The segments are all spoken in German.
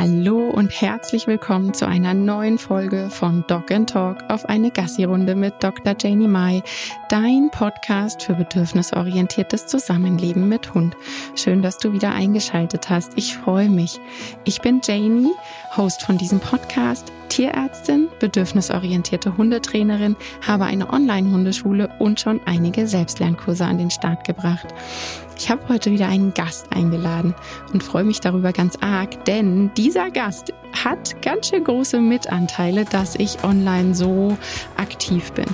Hallo und herzlich willkommen zu einer neuen Folge von Dog and Talk auf eine Gassi-Runde mit Dr. Janie Mai, dein Podcast für bedürfnisorientiertes Zusammenleben mit Hund. Schön, dass du wieder eingeschaltet hast. Ich freue mich. Ich bin Janie, Host von diesem Podcast, Tierärztin, bedürfnisorientierte Hundetrainerin, habe eine Online-Hundeschule und schon einige Selbstlernkurse an den Start gebracht. Ich habe heute wieder einen Gast eingeladen und freue mich darüber ganz arg, denn dieser Gast hat ganz schön große Mitanteile, dass ich online so aktiv bin.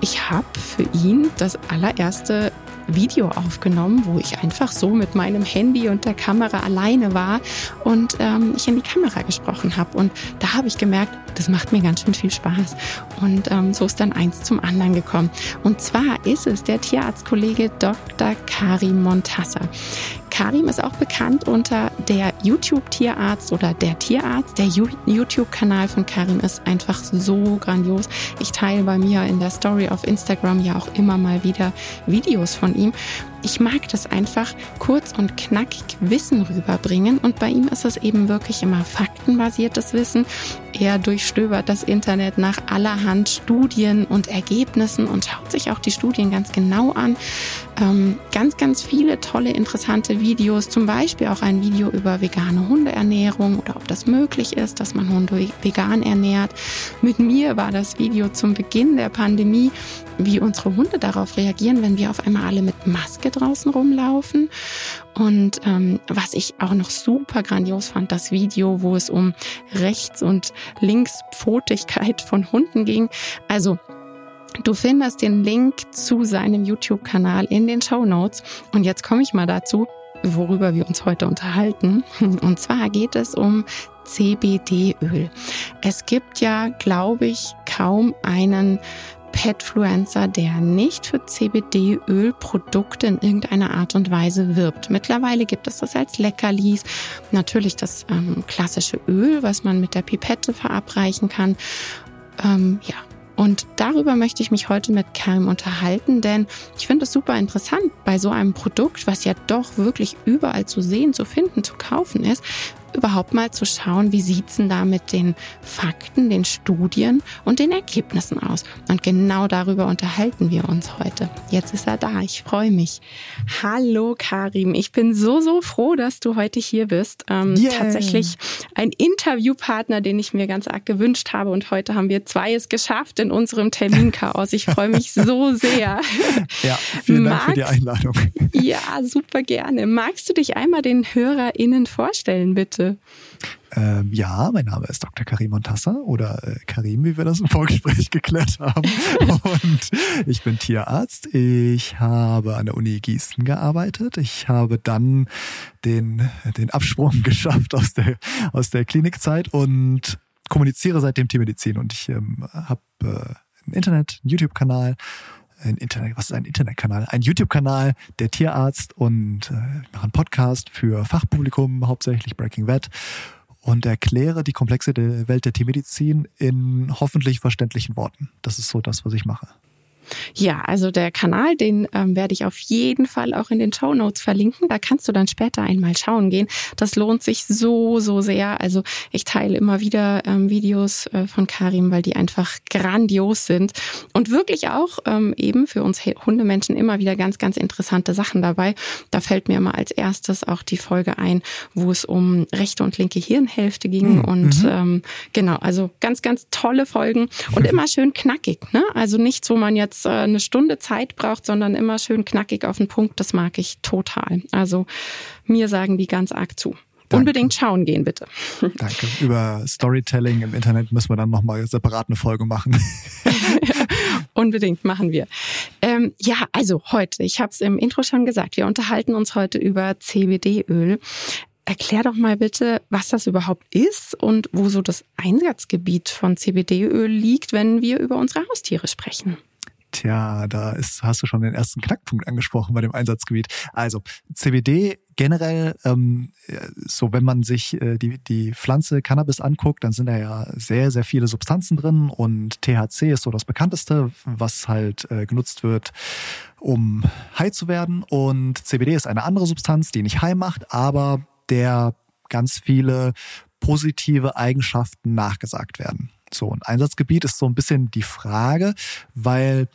Ich habe für ihn das allererste Video aufgenommen, wo ich einfach so mit meinem Handy und der Kamera alleine war und ähm, ich in die Kamera gesprochen habe. Und da habe ich gemerkt, das macht mir ganz schön viel Spaß. Und ähm, so ist dann eins zum anderen gekommen. Und zwar ist es der Tierarztkollege Dr. Karim Montassa. Karim ist auch bekannt unter der YouTube-Tierarzt oder der Tierarzt. Der YouTube-Kanal von Karim ist einfach so grandios. Ich teile bei mir in der Story auf Instagram ja auch immer mal wieder Videos von ihm ich mag das einfach kurz und knackig Wissen rüberbringen. Und bei ihm ist es eben wirklich immer faktenbasiertes Wissen. Er durchstöbert das Internet nach allerhand Studien und Ergebnissen und schaut sich auch die Studien ganz genau an. Ähm, ganz, ganz viele tolle, interessante Videos, zum Beispiel auch ein Video über vegane Hundeernährung oder ob das möglich ist, dass man Hunde vegan ernährt. Mit mir war das Video zum Beginn der Pandemie, wie unsere Hunde darauf reagieren, wenn wir auf einmal alle mit Maske draußen rumlaufen. Und ähm, was ich auch noch super grandios fand, das Video, wo es um Rechts- und Linkspfotigkeit von Hunden ging. Also Du findest den Link zu seinem YouTube-Kanal in den Show Notes. Und jetzt komme ich mal dazu, worüber wir uns heute unterhalten. Und zwar geht es um CBD-Öl. Es gibt ja, glaube ich, kaum einen Petfluencer, der nicht für CBD-Ölprodukte in irgendeiner Art und Weise wirbt. Mittlerweile gibt es das als Leckerlis. Natürlich das ähm, klassische Öl, was man mit der Pipette verabreichen kann. Ähm, ja, und darüber möchte ich mich heute mit Karim unterhalten, denn ich finde es super interessant bei so einem Produkt, was ja doch wirklich überall zu sehen, zu finden, zu kaufen ist, überhaupt mal zu schauen, wie sieht's denn da mit den Fakten, den Studien und den Ergebnissen aus. Und genau darüber unterhalten wir uns heute. Jetzt ist er da. Ich freue mich. Hallo Karim. Ich bin so, so froh, dass du heute hier bist. Ähm, yeah. Tatsächlich ein Interviewpartner, den ich mir ganz arg gewünscht habe. Und heute haben wir zwei es geschafft in unserem Terminchaos. Ich freue mich so sehr. Ja, vielen Dank Magst, für die Einladung. Ja, super gerne. Magst du dich einmal den HörerInnen vorstellen, bitte? Ähm, ja, mein Name ist Dr. Karim Montassa oder äh, Karim, wie wir das im Vorgespräch geklärt haben. Und ich bin Tierarzt. Ich habe an der Uni Gießen gearbeitet. Ich habe dann den, den Absprung geschafft aus der, aus der Klinikzeit und kommuniziere seitdem Tiermedizin. Und ich ähm, habe äh, ein Internet, einen YouTube-Kanal ein Internet, was ist ein Internetkanal? Ein YouTube-Kanal, der Tierarzt und äh, mache einen Podcast für Fachpublikum, hauptsächlich Breaking Vet und erkläre die komplexe Welt der Tiermedizin in hoffentlich verständlichen Worten. Das ist so das, was ich mache. Ja, also der Kanal, den ähm, werde ich auf jeden Fall auch in den Show Notes verlinken. Da kannst du dann später einmal schauen gehen. Das lohnt sich so, so sehr. Also ich teile immer wieder ähm, Videos äh, von Karim, weil die einfach grandios sind und wirklich auch ähm, eben für uns Hundemenschen immer wieder ganz, ganz interessante Sachen dabei. Da fällt mir immer als erstes auch die Folge ein, wo es um rechte und linke Hirnhälfte ging. Mhm. Und ähm, genau, also ganz, ganz tolle Folgen und immer schön knackig. Ne? Also nichts, wo man jetzt jetzt äh, eine Stunde Zeit braucht, sondern immer schön knackig auf den Punkt. Das mag ich total. Also mir sagen die ganz arg zu. Danke. Unbedingt schauen gehen, bitte. Danke. Über Storytelling im Internet müssen wir dann nochmal separat eine Folge machen. Unbedingt machen wir. Ähm, ja, also heute, ich habe es im Intro schon gesagt, wir unterhalten uns heute über CBD-Öl. Erklär doch mal bitte, was das überhaupt ist und wo so das Einsatzgebiet von CBD-Öl liegt, wenn wir über unsere Haustiere sprechen. Tja, da ist, hast du schon den ersten Knackpunkt angesprochen bei dem Einsatzgebiet. Also CBD generell, ähm, so wenn man sich äh, die, die Pflanze Cannabis anguckt, dann sind da ja sehr, sehr viele Substanzen drin und THC ist so das bekannteste, was halt äh, genutzt wird, um high zu werden. Und CBD ist eine andere Substanz, die nicht high macht, aber der ganz viele positive Eigenschaften nachgesagt werden. So, und Einsatzgebiet ist so ein bisschen die Frage, weil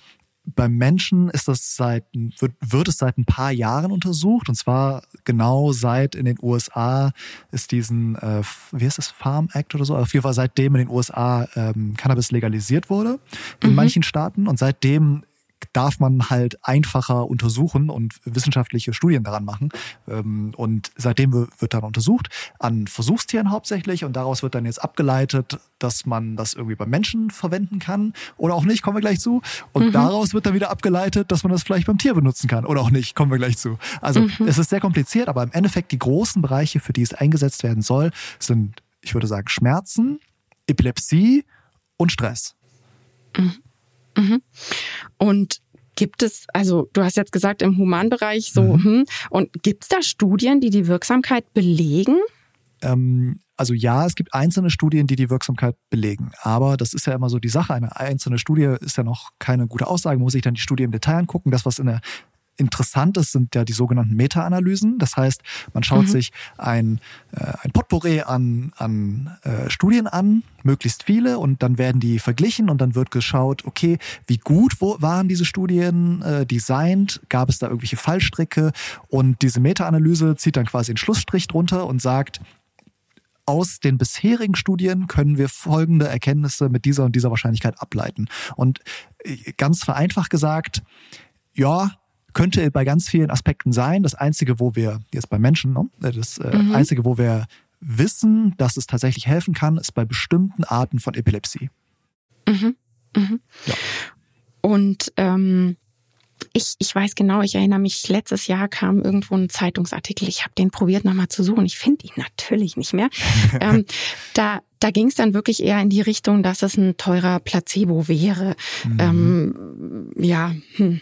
beim Menschen ist das seit, wird, wird es seit ein paar Jahren untersucht. Und zwar genau seit in den USA ist diesen, äh, wie heißt das, Farm Act oder so, auf jeden Fall seitdem in den USA ähm, Cannabis legalisiert wurde in mhm. manchen Staaten. Und seitdem darf man halt einfacher untersuchen und wissenschaftliche Studien daran machen. Ähm, und seitdem wird dann untersucht, an Versuchstieren hauptsächlich. Und daraus wird dann jetzt abgeleitet, dass man das irgendwie beim Menschen verwenden kann oder auch nicht, kommen wir gleich zu. Und mhm. daraus wird dann wieder abgeleitet, dass man das vielleicht beim Tier benutzen kann oder auch nicht, kommen wir gleich zu. Also mhm. es ist sehr kompliziert, aber im Endeffekt die großen Bereiche, für die es eingesetzt werden soll, sind, ich würde sagen, Schmerzen, Epilepsie und Stress. Mhm. Mhm. Und gibt es, also du hast jetzt gesagt im Humanbereich so, mhm. hm, und gibt es da Studien, die die Wirksamkeit belegen? Ähm, also ja, es gibt einzelne Studien, die die Wirksamkeit belegen. Aber das ist ja immer so die Sache. Eine einzelne Studie ist ja noch keine gute Aussage. Man muss sich dann die Studie im Detail angucken. Das, was in der interessant ist, sind ja die sogenannten Meta-Analysen. Das heißt, man schaut mhm. sich ein, äh, ein Potpourri an, an äh, Studien an, möglichst viele, und dann werden die verglichen und dann wird geschaut, okay, wie gut wo, waren diese Studien äh, designt, gab es da irgendwelche Fallstricke und diese Meta-Analyse zieht dann quasi einen Schlussstrich drunter und sagt, aus den bisherigen Studien können wir folgende Erkenntnisse mit dieser und dieser Wahrscheinlichkeit ableiten. Und äh, ganz vereinfacht gesagt, ja, könnte bei ganz vielen Aspekten sein. Das Einzige, wo wir, jetzt bei Menschen, ne, das äh, mhm. Einzige, wo wir wissen, dass es tatsächlich helfen kann, ist bei bestimmten Arten von Epilepsie. Mhm. Mhm. Ja. Und ähm, ich, ich weiß genau, ich erinnere mich, letztes Jahr kam irgendwo ein Zeitungsartikel, ich habe den probiert nochmal zu suchen, ich finde ihn natürlich nicht mehr. ähm, da da ging es dann wirklich eher in die Richtung, dass es ein teurer Placebo wäre. Mhm. Ähm, ja, hm.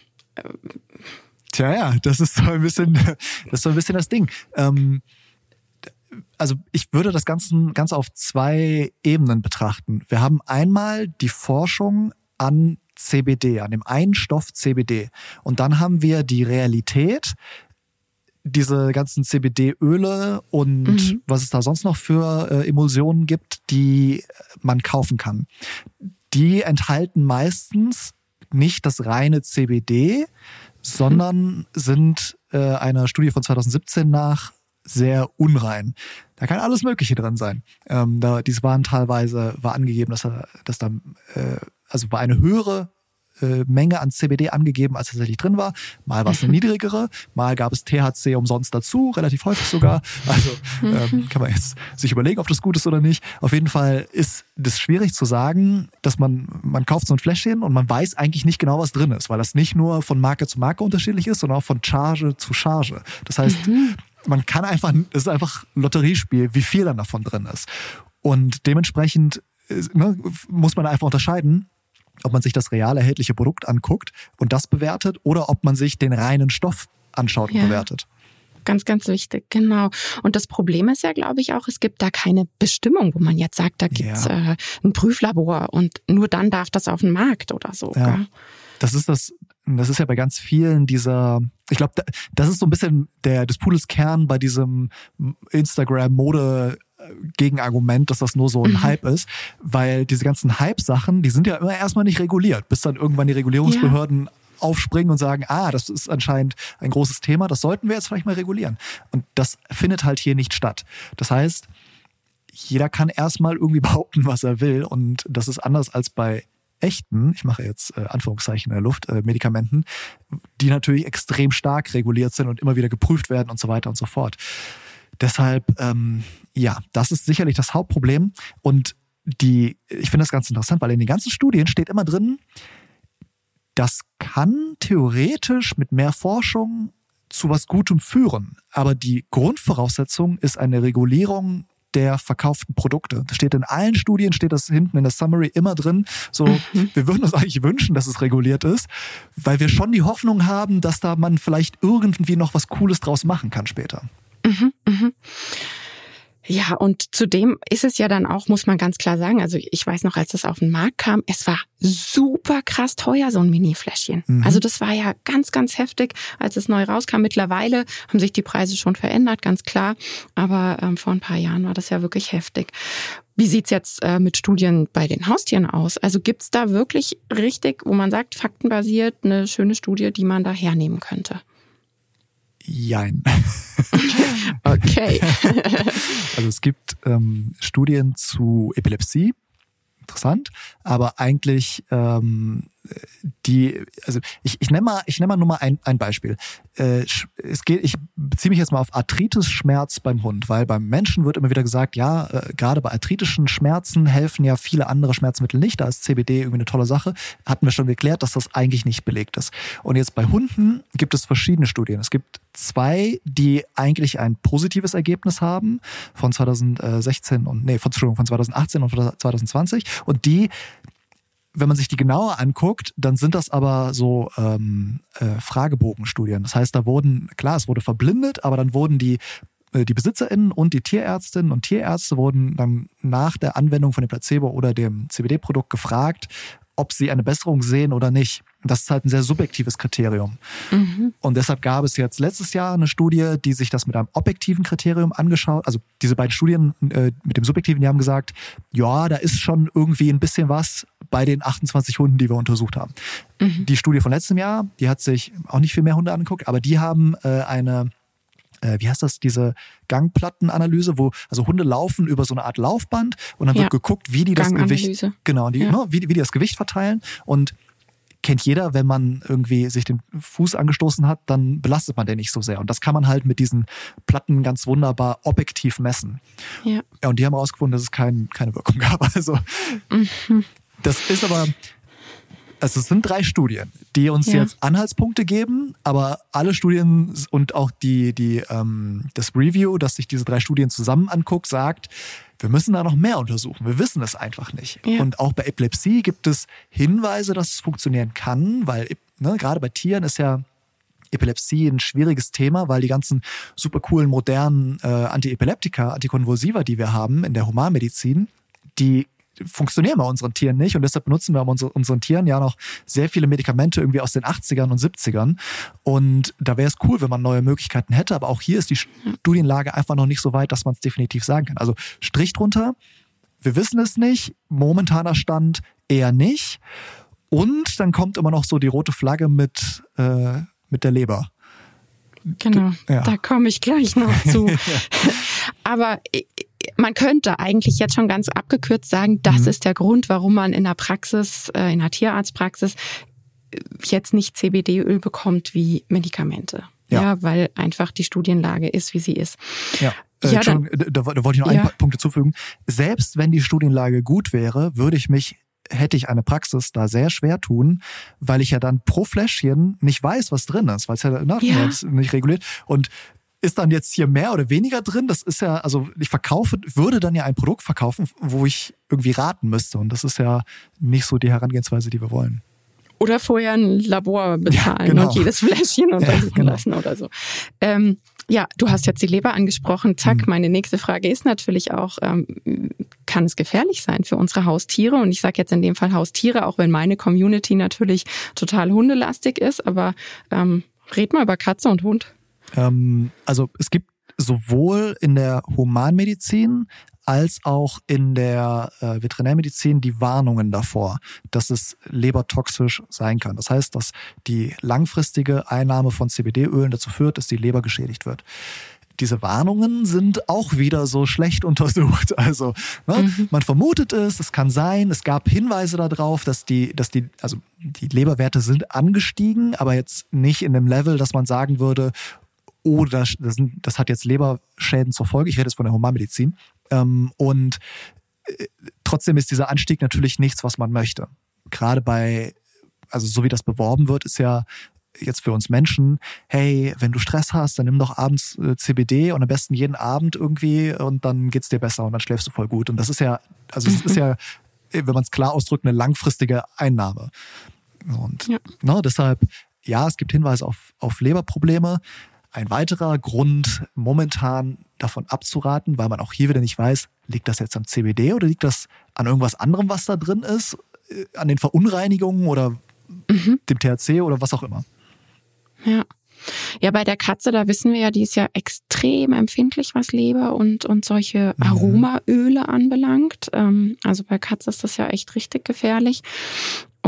Tja, ja, das ist so ein bisschen, das ist so ein bisschen das Ding. Ähm, also ich würde das Ganze ganz auf zwei Ebenen betrachten. Wir haben einmal die Forschung an CBD, an dem einen Stoff CBD. Und dann haben wir die Realität, diese ganzen CBD-Öle und mhm. was es da sonst noch für äh, Emulsionen gibt, die man kaufen kann. Die enthalten meistens nicht das reine CBD, sondern sind äh, einer Studie von 2017 nach sehr unrein. Da kann alles Mögliche drin sein. Ähm, da, dies waren teilweise, war angegeben, dass, dass da, äh, also war eine höhere äh, Menge an CBD angegeben, als tatsächlich drin war. Mal war es eine niedrigere, mal gab es THC umsonst dazu, relativ häufig sogar. Also ähm, kann man jetzt sich überlegen, ob das gut ist oder nicht. Auf jeden Fall ist das schwierig zu sagen, dass man, man kauft so ein Fläschchen und man weiß eigentlich nicht genau, was drin ist, weil das nicht nur von Marke zu Marke unterschiedlich ist, sondern auch von Charge zu Charge. Das heißt, mhm. man kann einfach, es ist einfach ein Lotteriespiel, wie viel dann davon drin ist. Und dementsprechend äh, ne, muss man einfach unterscheiden, ob man sich das real erhältliche Produkt anguckt und das bewertet oder ob man sich den reinen Stoff anschaut ja. und bewertet. Ganz, ganz wichtig, genau. Und das Problem ist ja, glaube ich, auch, es gibt da keine Bestimmung, wo man jetzt sagt, da gibt's ja. äh, ein Prüflabor und nur dann darf das auf den Markt oder so. Ja. Das ist das, das ist ja bei ganz vielen dieser, ich glaube, das ist so ein bisschen der des Pudels Kern bei diesem Instagram-Mode Gegenargument, dass das nur so ein mhm. Hype ist, weil diese ganzen Hype-Sachen, die sind ja immer erstmal nicht reguliert, bis dann irgendwann die Regulierungsbehörden ja. aufspringen und sagen, ah, das ist anscheinend ein großes Thema, das sollten wir jetzt vielleicht mal regulieren. Und das findet halt hier nicht statt. Das heißt, jeder kann erstmal irgendwie behaupten, was er will und das ist anders als bei echten, ich mache jetzt äh, Anführungszeichen in der Luft, äh, Medikamenten, die natürlich extrem stark reguliert sind und immer wieder geprüft werden und so weiter und so fort. Deshalb, ähm, ja, das ist sicherlich das Hauptproblem. Und die, ich finde das ganz interessant, weil in den ganzen Studien steht immer drin, das kann theoretisch mit mehr Forschung zu was Gutem führen. Aber die Grundvoraussetzung ist eine Regulierung der verkauften Produkte. Das steht in allen Studien, steht das hinten in der Summary immer drin. So, mhm. wir würden uns eigentlich wünschen, dass es reguliert ist, weil wir schon die Hoffnung haben, dass da man vielleicht irgendwie noch was Cooles draus machen kann später. Mhm, mhm. Ja, und zudem ist es ja dann auch, muss man ganz klar sagen, also ich weiß noch, als das auf den Markt kam, es war super krass teuer, so ein Mini-Fläschchen. Mhm. Also das war ja ganz, ganz heftig, als es neu rauskam. Mittlerweile haben sich die Preise schon verändert, ganz klar. Aber ähm, vor ein paar Jahren war das ja wirklich heftig. Wie sieht's jetzt äh, mit Studien bei den Haustieren aus? Also gibt's da wirklich richtig, wo man sagt, faktenbasiert, eine schöne Studie, die man da hernehmen könnte? Jein. okay. also es gibt ähm, Studien zu Epilepsie, interessant, aber eigentlich ähm, die, also ich, ich nenne mal, ich nenne mal nur mal ein, ein Beispiel. Äh, es geht, ich beziehe mich jetzt mal auf Arthritis-Schmerz beim Hund, weil beim Menschen wird immer wieder gesagt, ja, äh, gerade bei arthritischen Schmerzen helfen ja viele andere Schmerzmittel nicht. Da ist CBD irgendwie eine tolle Sache. Hatten wir schon geklärt, dass das eigentlich nicht belegt ist. Und jetzt bei Hunden gibt es verschiedene Studien. Es gibt zwei, die eigentlich ein positives Ergebnis haben von 2016 und nee, von, Entschuldigung, von 2018 und 2020 und die wenn man sich die genauer anguckt, dann sind das aber so ähm, äh, Fragebogenstudien. Das heißt, da wurden, klar, es wurde verblindet, aber dann wurden die äh, die BesitzerInnen und die Tierärztinnen und Tierärzte wurden dann nach der Anwendung von dem Placebo oder dem CBD-Produkt gefragt, ob sie eine Besserung sehen oder nicht. Das ist halt ein sehr subjektives Kriterium. Mhm. Und deshalb gab es jetzt letztes Jahr eine Studie, die sich das mit einem objektiven Kriterium angeschaut. Also diese beiden Studien äh, mit dem subjektiven, die haben gesagt, ja, da ist schon irgendwie ein bisschen was bei den 28 Hunden, die wir untersucht haben. Mhm. Die Studie von letztem Jahr, die hat sich auch nicht viel mehr Hunde angeguckt, aber die haben äh, eine äh, wie heißt das, diese Gangplattenanalyse, wo also Hunde laufen über so eine Art Laufband und dann ja. wird geguckt, wie die das Gewicht, genau, die, ja. ne, wie, wie die das Gewicht verteilen und kennt jeder, wenn man irgendwie sich den Fuß angestoßen hat, dann belastet man den nicht so sehr. Und das kann man halt mit diesen Platten ganz wunderbar objektiv messen. Ja. ja und die haben herausgefunden, dass es kein, keine Wirkung gab. Also mhm. das ist aber, also es sind drei Studien, die uns ja. jetzt Anhaltspunkte geben, aber alle Studien und auch die, die, ähm, das Review, das sich diese drei Studien zusammen anguckt, sagt, wir müssen da noch mehr untersuchen. Wir wissen es einfach nicht. Ja. Und auch bei Epilepsie gibt es Hinweise, dass es funktionieren kann, weil ne, gerade bei Tieren ist ja Epilepsie ein schwieriges Thema, weil die ganzen super coolen modernen äh, Antiepileptika, Antikonvulsiva, die wir haben in der Humanmedizin, die funktionieren bei unseren Tieren nicht und deshalb benutzen wir bei unseren Tieren ja noch sehr viele Medikamente irgendwie aus den 80ern und 70ern und da wäre es cool, wenn man neue Möglichkeiten hätte, aber auch hier ist die Studienlage einfach noch nicht so weit, dass man es definitiv sagen kann. Also Strich drunter, wir wissen es nicht, momentaner Stand eher nicht und dann kommt immer noch so die rote Flagge mit, äh, mit der Leber. Genau, ja. da komme ich gleich noch zu. Aber man könnte eigentlich jetzt schon ganz abgekürzt sagen, das mhm. ist der Grund, warum man in der Praxis, äh, in der Tierarztpraxis äh, jetzt nicht CBD-Öl bekommt wie Medikamente. Ja. ja. weil einfach die Studienlage ist, wie sie ist. Ja. Äh, ja, dann, da, da, wollte ich noch ja. einen Punkt hinzufügen. Selbst wenn die Studienlage gut wäre, würde ich mich hätte ich eine Praxis da sehr schwer tun, weil ich ja dann pro Fläschchen nicht weiß, was drin ist, weil es ja, ne, ja. nicht reguliert. Und ist dann jetzt hier mehr oder weniger drin? Das ist ja, also ich verkaufe, würde dann ja ein Produkt verkaufen, wo ich irgendwie raten müsste. Und das ist ja nicht so die Herangehensweise, die wir wollen. Oder vorher ein Labor bezahlen ja, genau. und jedes Fläschchen untersuchen ja, genau. lassen oder so. Ähm, ja, du hast jetzt die Leber angesprochen. Zack, mhm. meine nächste Frage ist natürlich auch, ähm, kann es gefährlich sein für unsere Haustiere? Und ich sage jetzt in dem Fall Haustiere, auch wenn meine Community natürlich total hundelastig ist. Aber ähm, red mal über Katze und Hund. Ähm, also es gibt sowohl in der Humanmedizin als auch in der äh, Veterinärmedizin die Warnungen davor, dass es lebertoxisch sein kann. Das heißt, dass die langfristige Einnahme von CBD-Ölen dazu führt, dass die Leber geschädigt wird diese Warnungen sind auch wieder so schlecht untersucht. Also ne, mhm. man vermutet es, es kann sein, es gab Hinweise darauf, dass die, dass die, also die Leberwerte sind angestiegen, aber jetzt nicht in dem Level, dass man sagen würde, oh, das, das, das hat jetzt Leberschäden zur Folge. Ich rede jetzt von der Humanmedizin. Ähm, und äh, trotzdem ist dieser Anstieg natürlich nichts, was man möchte. Gerade bei, also so wie das beworben wird, ist ja jetzt für uns Menschen, hey, wenn du Stress hast, dann nimm doch abends äh, CBD und am besten jeden Abend irgendwie und dann geht's dir besser und dann schläfst du voll gut. Und das ist ja, also es ist ja, wenn man es klar ausdrückt, eine langfristige Einnahme. Und ja. ne, deshalb, ja, es gibt Hinweise auf, auf Leberprobleme, ein weiterer Grund, momentan davon abzuraten, weil man auch hier wieder nicht weiß, liegt das jetzt am CBD oder liegt das an irgendwas anderem, was da drin ist, äh, an den Verunreinigungen oder mhm. dem THC oder was auch immer. Ja. Ja, bei der Katze, da wissen wir ja, die ist ja extrem empfindlich, was Leber und, und solche mhm. Aromaöle anbelangt. Ähm, also bei Katze ist das ja echt richtig gefährlich.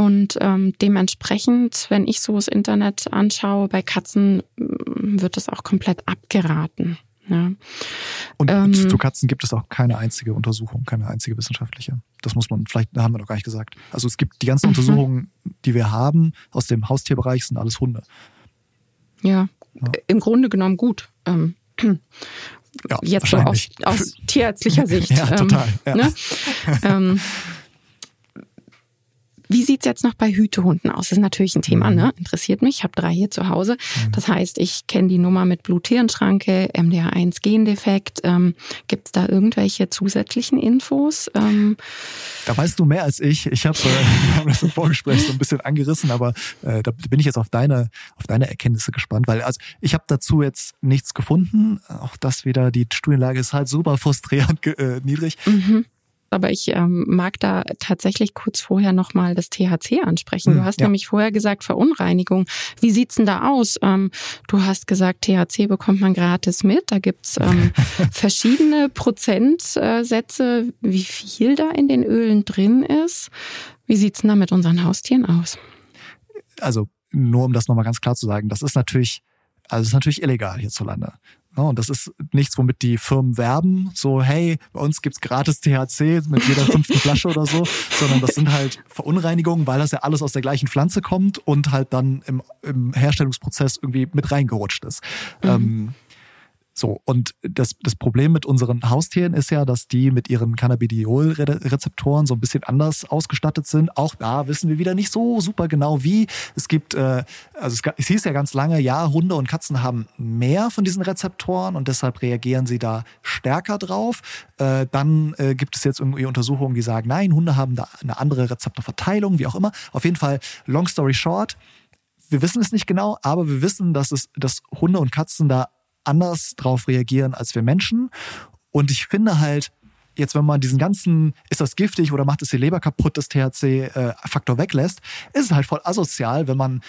Und ähm, dementsprechend, wenn ich so das Internet anschaue, bei Katzen mm, wird das auch komplett abgeraten. Ja. Und ähm, zu Katzen gibt es auch keine einzige Untersuchung, keine einzige wissenschaftliche. Das muss man, vielleicht haben wir noch gar nicht gesagt. Also es gibt die ganzen mhm. Untersuchungen, die wir haben aus dem Haustierbereich, sind alles Hunde. Ja, ja. im Grunde genommen gut. Ähm, ja, Jetzt so aus, aus tierärztlicher Sicht. ja, total. Ähm, ja. Ne? wie sieht's jetzt noch bei Hütehunden aus? Das ist natürlich ein Thema, mhm. ne? Interessiert mich. Ich habe drei hier zu Hause. Mhm. Das heißt, ich kenne die Nummer mit Bluthirnschranke, MDR1-Gendefekt. Ähm, Gibt da irgendwelche zusätzlichen Infos? Ähm, da weißt du mehr als ich. Ich habe äh, hab das im Vorgespräch so ein bisschen angerissen, aber äh, da bin ich jetzt auf deine, auf deine Erkenntnisse gespannt, weil also ich habe dazu jetzt nichts gefunden. Auch das wieder, die Studienlage ist halt super frustrierend äh, niedrig. Mhm aber ich ähm, mag da tatsächlich kurz vorher nochmal das THC ansprechen. Du hm, hast ja. nämlich vorher gesagt Verunreinigung. Wie sieht's denn da aus? Ähm, du hast gesagt, THC bekommt man gratis mit. Da gibt's ähm, verschiedene Prozentsätze, wie viel da in den Ölen drin ist. Wie sieht's denn da mit unseren Haustieren aus? Also nur um das nochmal ganz klar zu sagen, das ist natürlich, also ist natürlich illegal hierzulande. Und das ist nichts, womit die Firmen werben, so hey, bei uns gibt's gratis THC mit jeder fünften Flasche oder so, sondern das sind halt Verunreinigungen, weil das ja alles aus der gleichen Pflanze kommt und halt dann im, im Herstellungsprozess irgendwie mit reingerutscht ist. Mhm. Ähm, so, und das, das Problem mit unseren Haustieren ist ja, dass die mit ihren Cannabidiol-Rezeptoren so ein bisschen anders ausgestattet sind. Auch da wissen wir wieder nicht so super genau wie. Es gibt, äh, also es, es hieß ja ganz lange, ja, Hunde und Katzen haben mehr von diesen Rezeptoren und deshalb reagieren sie da stärker drauf. Äh, dann äh, gibt es jetzt irgendwie Untersuchungen, die sagen, nein, Hunde haben da eine andere Rezeptorverteilung, wie auch immer. Auf jeden Fall, long story short, wir wissen es nicht genau, aber wir wissen, dass es, dass Hunde und Katzen da anders drauf reagieren als wir Menschen. Und ich finde halt, jetzt wenn man diesen ganzen, ist das giftig oder macht es die Leber kaputt, das THC-Faktor äh, weglässt, ist es halt voll asozial, wenn man,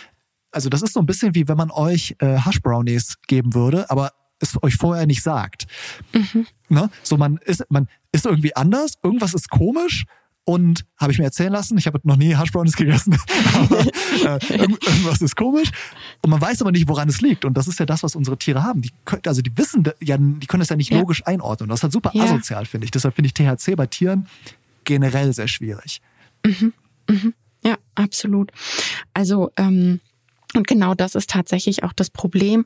also das ist so ein bisschen wie wenn man euch äh, Hush Brownies geben würde, aber es euch vorher nicht sagt. Mhm. Ne? So man ist, man ist irgendwie anders, irgendwas ist komisch und habe ich mir erzählen lassen, ich habe noch nie Hashbrownies gegessen, aber äh, irgendwas ist komisch. Und man weiß aber nicht, woran es liegt. Und das ist ja das, was unsere Tiere haben. Die können, also die wissen ja, die können das ja nicht ja. logisch einordnen. Das ist halt super ja. asozial, finde ich. Deshalb finde ich THC bei Tieren generell sehr schwierig. Mhm. Mhm. Ja, absolut. Also ähm, und genau das ist tatsächlich auch das Problem.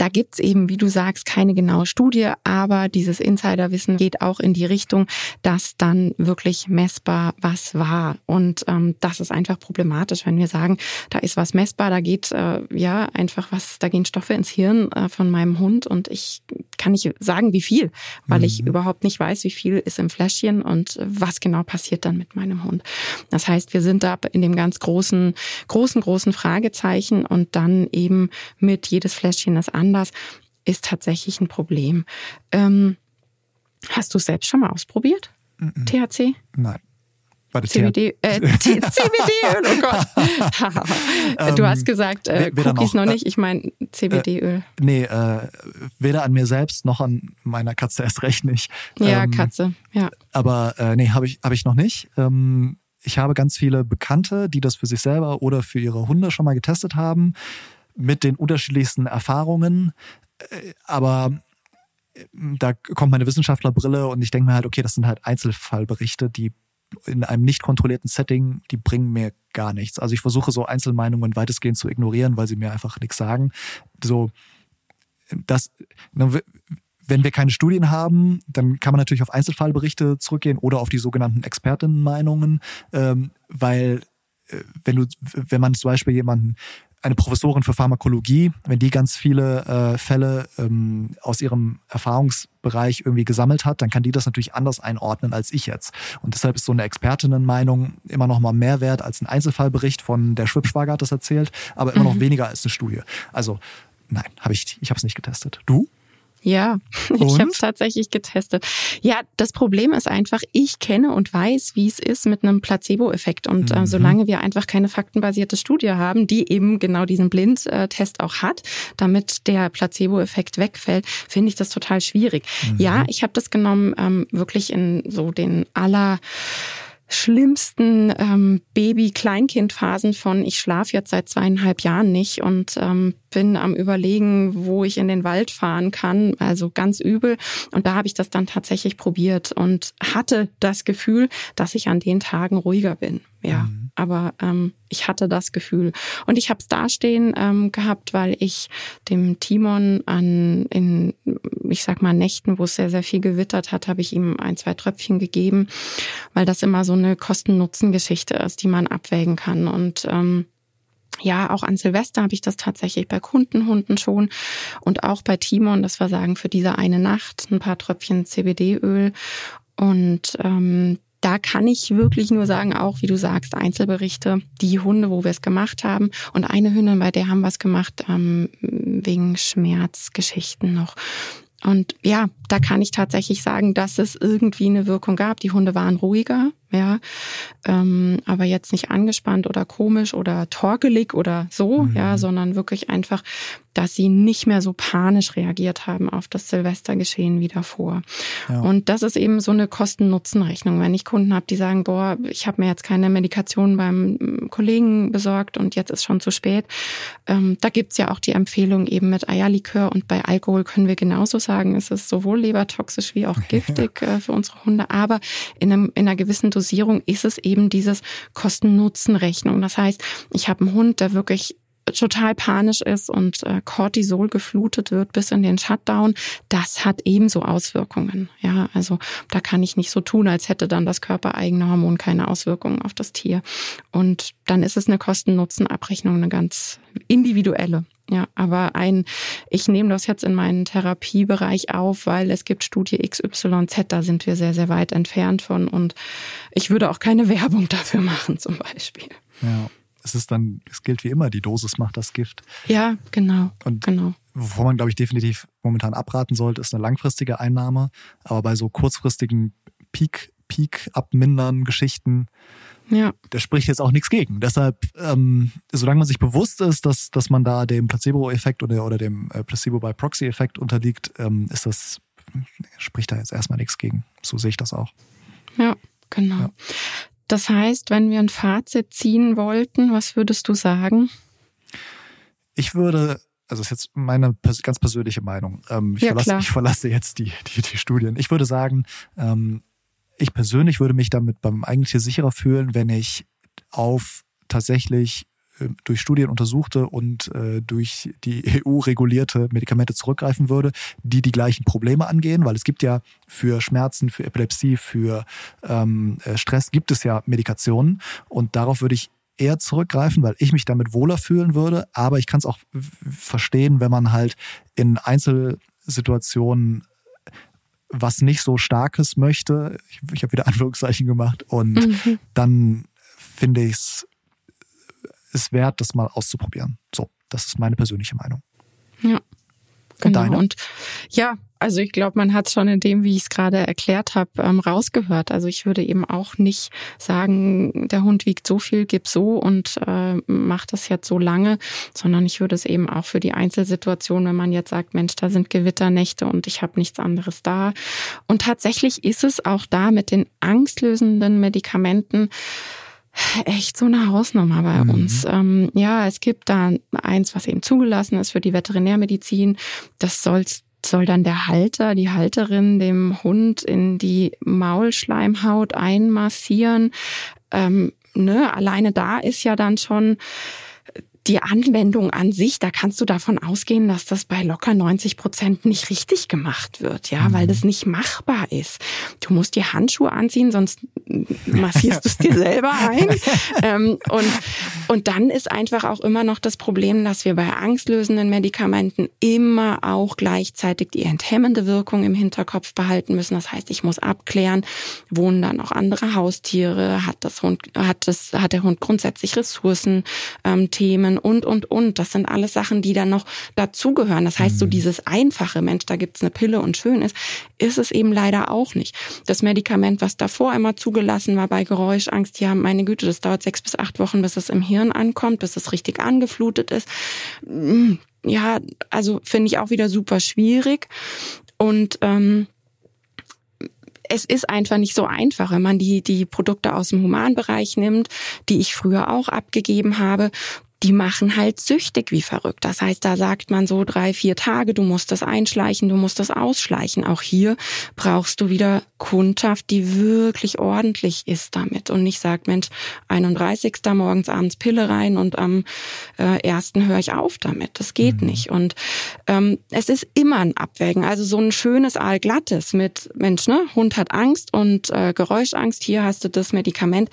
Da gibt's eben, wie du sagst, keine genaue Studie, aber dieses Insiderwissen geht auch in die Richtung, dass dann wirklich messbar was war. Und ähm, das ist einfach problematisch, wenn wir sagen, da ist was messbar, da geht äh, ja einfach was, da gehen Stoffe ins Hirn äh, von meinem Hund und ich kann nicht sagen, wie viel, weil mhm. ich überhaupt nicht weiß, wie viel ist im Fläschchen und was genau passiert dann mit meinem Hund. Das heißt, wir sind da in dem ganz großen, großen, großen Fragezeichen und dann eben mit jedes Fläschchen ist anders, ist tatsächlich ein Problem. Ähm, hast du es selbst schon mal ausprobiert? Mhm. THC? Nein. Warte, CBD, äh, CBD-Öl, oh Gott. du hast ähm, gesagt, äh, Cookies noch, noch nicht, ich meine CBD-Öl. Äh, nee, äh, weder an mir selbst noch an meiner Katze erst recht nicht. Ja, ähm, Katze, ja. Aber äh, nee, habe ich, hab ich noch nicht. Ähm, ich habe ganz viele Bekannte, die das für sich selber oder für ihre Hunde schon mal getestet haben, mit den unterschiedlichsten Erfahrungen. Äh, aber äh, da kommt meine Wissenschaftlerbrille und ich denke mir halt, okay, das sind halt Einzelfallberichte, die in einem nicht kontrollierten Setting, die bringen mir gar nichts. Also ich versuche so Einzelmeinungen weitestgehend zu ignorieren, weil sie mir einfach nichts sagen. So, das, ne, wenn wir keine Studien haben, dann kann man natürlich auf Einzelfallberichte zurückgehen oder auf die sogenannten Expertenmeinungen, ähm, weil äh, wenn du, wenn man zum Beispiel jemanden eine Professorin für Pharmakologie, wenn die ganz viele äh, Fälle ähm, aus ihrem Erfahrungsbereich irgendwie gesammelt hat, dann kann die das natürlich anders einordnen als ich jetzt. Und deshalb ist so eine Expertinnenmeinung immer noch mal mehr wert als ein Einzelfallbericht von der Schwibschwager hat das erzählt, aber immer mhm. noch weniger als eine Studie. Also Nein, habe ich, ich habe es nicht getestet. Du? Ja, und? ich habe es tatsächlich getestet. Ja, das Problem ist einfach, ich kenne und weiß, wie es ist mit einem Placebo-Effekt. Und äh, mhm. äh, solange wir einfach keine faktenbasierte Studie haben, die eben genau diesen Blindtest auch hat, damit der Placebo-Effekt wegfällt, finde ich das total schwierig. Mhm. Ja, ich habe das genommen ähm, wirklich in so den aller schlimmsten ähm, Baby-Kleinkind-Phasen von ich schlafe jetzt seit zweieinhalb Jahren nicht und ähm, bin am überlegen, wo ich in den Wald fahren kann, also ganz übel. Und da habe ich das dann tatsächlich probiert und hatte das Gefühl, dass ich an den Tagen ruhiger bin. Ja, mhm. Aber ähm, ich hatte das Gefühl. Und ich habe es dastehen ähm, gehabt, weil ich dem Timon an in, ich sag mal, Nächten, wo es sehr, sehr viel gewittert hat, habe ich ihm ein, zwei Tröpfchen gegeben, weil das immer so eine Kosten-Nutzen-Geschichte ist, die man abwägen kann. Und ähm, ja, auch an Silvester habe ich das tatsächlich bei Kundenhunden schon und auch bei Timon, das war sagen für diese eine Nacht ein paar Tröpfchen CBD-Öl und ähm, da kann ich wirklich nur sagen, auch wie du sagst, Einzelberichte, die Hunde, wo wir es gemacht haben und eine Hündin, bei der haben wir es gemacht ähm, wegen Schmerzgeschichten noch. Und ja, da kann ich tatsächlich sagen, dass es irgendwie eine Wirkung gab. Die Hunde waren ruhiger, ja, ähm, aber jetzt nicht angespannt oder komisch oder torkelig oder so, mhm. ja, sondern wirklich einfach, dass sie nicht mehr so panisch reagiert haben auf das Silvestergeschehen wie davor. Ja. Und das ist eben so eine Kosten-Nutzen-Rechnung. Wenn ich Kunden habe, die sagen, boah, ich habe mir jetzt keine Medikation beim Kollegen besorgt und jetzt ist schon zu spät, ähm, da gibt's ja auch die Empfehlung eben mit Eierlikör und bei Alkohol können wir genauso sagen, es ist sowohl lebertoxisch wie auch giftig ja. äh, für unsere Hunde, aber in, einem, in einer gewissen Dosierung ist es eben dieses Kosten-Nutzen-Rechnung. Das heißt, ich habe einen Hund, der wirklich total panisch ist und äh, Cortisol geflutet wird bis in den Shutdown, das hat ebenso Auswirkungen. Ja, also da kann ich nicht so tun, als hätte dann das körpereigene Hormon keine Auswirkungen auf das Tier. Und dann ist es eine Kosten-Nutzen-Abrechnung, eine ganz individuelle. Ja, aber ein, ich nehme das jetzt in meinen Therapiebereich auf, weil es gibt Studie XYZ, da sind wir sehr, sehr weit entfernt von und ich würde auch keine Werbung dafür machen zum Beispiel. Ja, es ist dann, es gilt wie immer, die Dosis macht das Gift. Ja, genau. Und genau. wovon man, glaube ich, definitiv momentan abraten sollte, ist eine langfristige Einnahme. Aber bei so kurzfristigen Peak, Peak abmindern Geschichten, ja. Da spricht jetzt auch nichts gegen. Deshalb, ähm, solange man sich bewusst ist, dass, dass man da dem Placebo-Effekt oder, oder dem äh, Placebo-by-Proxy-Effekt unterliegt, ähm, ist das, spricht da jetzt erstmal nichts gegen. So sehe ich das auch. Ja, genau. Ja. Das heißt, wenn wir ein Fazit ziehen wollten, was würdest du sagen? Ich würde also ist jetzt meine ganz persönliche Meinung. Ähm, ich, ja, verlasse, ich, verlasse, jetzt die, die, die Studien. Ich würde sagen, ähm, ich persönlich würde mich damit beim eigentlichen sicherer fühlen, wenn ich auf tatsächlich durch Studien untersuchte und äh, durch die EU regulierte Medikamente zurückgreifen würde, die die gleichen Probleme angehen, weil es gibt ja für Schmerzen, für Epilepsie, für ähm, äh, Stress gibt es ja Medikationen und darauf würde ich eher zurückgreifen, weil ich mich damit wohler fühlen würde. Aber ich kann es auch verstehen, wenn man halt in Einzelsituationen was nicht so Starkes möchte, ich, ich habe wieder Anführungszeichen gemacht, und mhm. dann finde ich es ist wert, das mal auszuprobieren. So, das ist meine persönliche Meinung. Ja. Genau. Deine? Und ja, also ich glaube, man hat es schon in dem, wie ich es gerade erklärt habe, ähm, rausgehört. Also ich würde eben auch nicht sagen, der Hund wiegt so viel, gib so und äh, macht das jetzt so lange, sondern ich würde es eben auch für die Einzelsituation, wenn man jetzt sagt, Mensch, da sind Gewitternächte und ich habe nichts anderes da. Und tatsächlich ist es auch da mit den angstlösenden Medikamenten echt so eine Hausnummer bei mhm. uns. Ähm, ja, es gibt da eins, was eben zugelassen ist für die Veterinärmedizin. Das soll's soll dann der Halter, die Halterin dem Hund in die Maulschleimhaut einmassieren. Ähm, ne, alleine da ist ja dann schon die Anwendung an sich, da kannst du davon ausgehen, dass das bei locker 90 Prozent nicht richtig gemacht wird, ja, mhm. weil das nicht machbar ist. Du musst die Handschuhe anziehen, sonst massierst du es dir selber ein. ähm, und, und dann ist einfach auch immer noch das Problem, dass wir bei angstlösenden Medikamenten immer auch gleichzeitig die enthemmende Wirkung im Hinterkopf behalten müssen. Das heißt, ich muss abklären, wohnen da noch andere Haustiere, hat das Hund, hat das, hat der Hund grundsätzlich Ressourcen, ähm, Themen und, und, und. Das sind alles Sachen, die dann noch dazugehören. Das heißt, so mhm. dieses einfache, Mensch, da gibt's eine Pille und schön ist, ist es eben leider auch nicht. Das Medikament, was davor immer zugelassen war bei Geräuschangst, ja, meine Güte, das dauert sechs bis acht Wochen, bis es im Hirn ankommt, bis es richtig angeflutet ist. Hm, ja, also finde ich auch wieder super schwierig. Und ähm, es ist einfach nicht so einfach, wenn man die, die Produkte aus dem Humanbereich nimmt, die ich früher auch abgegeben habe die machen halt süchtig wie verrückt. Das heißt, da sagt man so drei, vier Tage, du musst das einschleichen, du musst das ausschleichen. Auch hier brauchst du wieder Kundschaft, die wirklich ordentlich ist damit und nicht sagt, Mensch, 31. morgens abends Pille rein und am äh, ersten höre ich auf damit. Das geht mhm. nicht. Und ähm, es ist immer ein Abwägen. Also so ein schönes Aalglattes mit, Mensch, ne, Hund hat Angst und äh, Geräuschangst, hier hast du das Medikament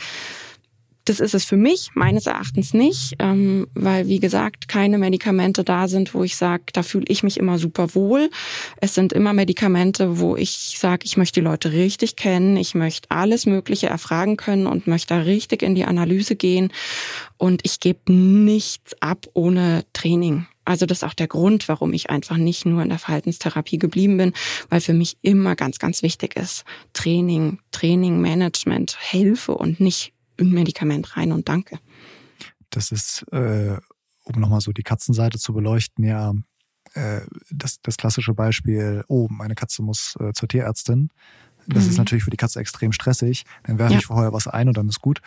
das ist es für mich meines Erachtens nicht, ähm, weil wie gesagt keine Medikamente da sind, wo ich sage, da fühle ich mich immer super wohl. Es sind immer Medikamente, wo ich sage, ich möchte die Leute richtig kennen, ich möchte alles Mögliche erfragen können und möchte da richtig in die Analyse gehen. Und ich gebe nichts ab ohne Training. Also das ist auch der Grund, warum ich einfach nicht nur in der Verhaltenstherapie geblieben bin, weil für mich immer ganz, ganz wichtig ist Training, Training, Management, Hilfe und nicht ein Medikament rein und danke. Das ist, äh, um nochmal so die Katzenseite zu beleuchten, ja, äh, das, das klassische Beispiel, oh, meine Katze muss äh, zur Tierärztin. Das mhm. ist natürlich für die Katze extrem stressig. Dann werfe ja. ich vorher was ein und dann ist gut.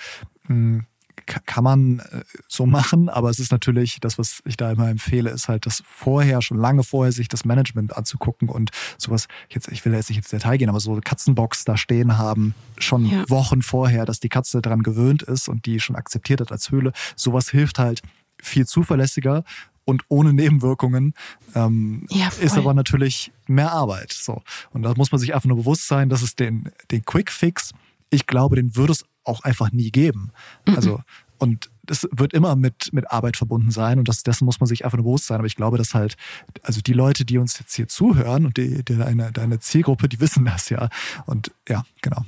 Mhm kann man äh, so machen, aber es ist natürlich, das, was ich da immer empfehle, ist halt das vorher, schon lange vorher, sich das Management anzugucken und sowas, jetzt, ich will jetzt nicht ins Detail gehen, aber so Katzenbox da stehen haben, schon ja. Wochen vorher, dass die Katze daran gewöhnt ist und die schon akzeptiert hat als Höhle. Sowas hilft halt viel zuverlässiger und ohne Nebenwirkungen. Ähm, ja, ist aber natürlich mehr Arbeit. So. Und da muss man sich einfach nur bewusst sein, dass es den, den Quick Fix, ich glaube, den würde es auch einfach nie geben. Mhm. Also, und das wird immer mit, mit Arbeit verbunden sein und das, dessen muss man sich einfach nur bewusst sein. Aber ich glaube, dass halt, also die Leute, die uns jetzt hier zuhören und die, die deine, deine Zielgruppe, die wissen das ja. Und ja, genau.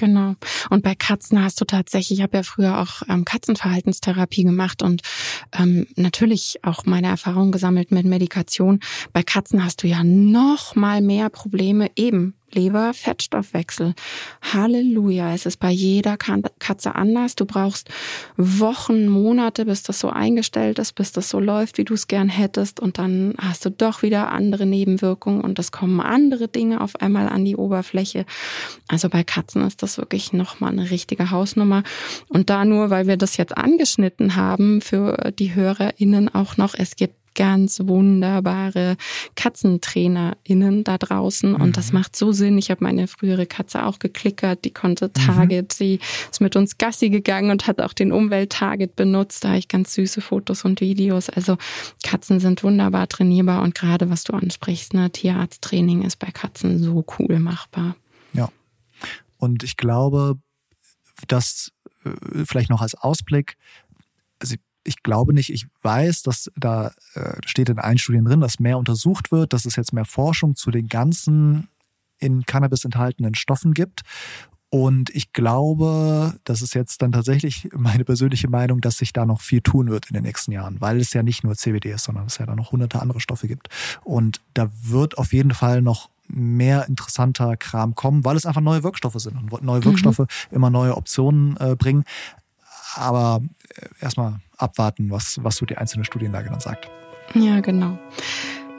Genau. Und bei Katzen hast du tatsächlich, ich habe ja früher auch ähm, Katzenverhaltenstherapie gemacht und ähm, natürlich auch meine Erfahrungen gesammelt mit Medikation. Bei Katzen hast du ja noch mal mehr Probleme eben Leber-Fettstoffwechsel. Halleluja. Es ist bei jeder Katze anders. Du brauchst Wochen, Monate, bis das so eingestellt ist, bis das so läuft, wie du es gern hättest. Und dann hast du doch wieder andere Nebenwirkungen und es kommen andere Dinge auf einmal an die Oberfläche. Also bei Katzen ist das wirklich nochmal eine richtige Hausnummer. Und da nur, weil wir das jetzt angeschnitten haben, für die HörerInnen auch noch, es gibt ganz wunderbare KatzentrainerInnen da draußen und mhm. das macht so Sinn. Ich habe meine frühere Katze auch geklickert, die konnte mhm. Target, mhm. sie ist mit uns Gassi gegangen und hat auch den Umwelt-Target benutzt. Da habe ich ganz süße Fotos und Videos. Also Katzen sind wunderbar trainierbar und gerade was du ansprichst, ne, Tierarzttraining ist bei Katzen so cool machbar. Ja. Und ich glaube, dass äh, vielleicht noch als Ausblick, also ich glaube nicht, ich weiß, dass da äh, steht in allen Studien drin, dass mehr untersucht wird, dass es jetzt mehr Forschung zu den ganzen in Cannabis enthaltenen Stoffen gibt. Und ich glaube, das ist jetzt dann tatsächlich meine persönliche Meinung, dass sich da noch viel tun wird in den nächsten Jahren, weil es ja nicht nur CBD ist, sondern es ja da noch hunderte andere Stoffe gibt. Und da wird auf jeden Fall noch mehr interessanter Kram kommen, weil es einfach neue Wirkstoffe sind und neue mhm. Wirkstoffe mhm. immer neue Optionen äh, bringen. Aber äh, erstmal abwarten, was, was so die einzelne Studienlage dann sagt. Ja, genau.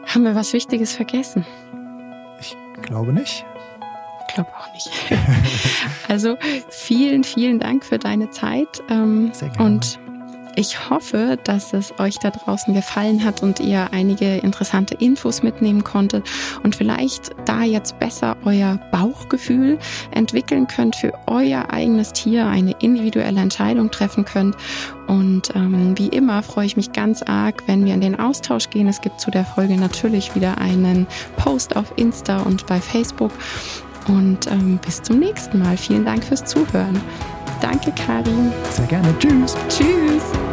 Haben wir was Wichtiges vergessen? Ich glaube nicht. Ich glaube auch nicht. also vielen, vielen Dank für deine Zeit. Ähm, Sehr gerne. Und ich hoffe, dass es euch da draußen gefallen hat und ihr einige interessante Infos mitnehmen konntet und vielleicht da jetzt besser euer Bauchgefühl entwickeln könnt für euer eigenes Tier, eine individuelle Entscheidung treffen könnt. Und ähm, wie immer freue ich mich ganz arg, wenn wir in den Austausch gehen. Es gibt zu der Folge natürlich wieder einen Post auf Insta und bei Facebook. Und ähm, bis zum nächsten Mal. Vielen Dank fürs Zuhören. Danke, Karin. Sehr gerne. Tschüss. Tschüss.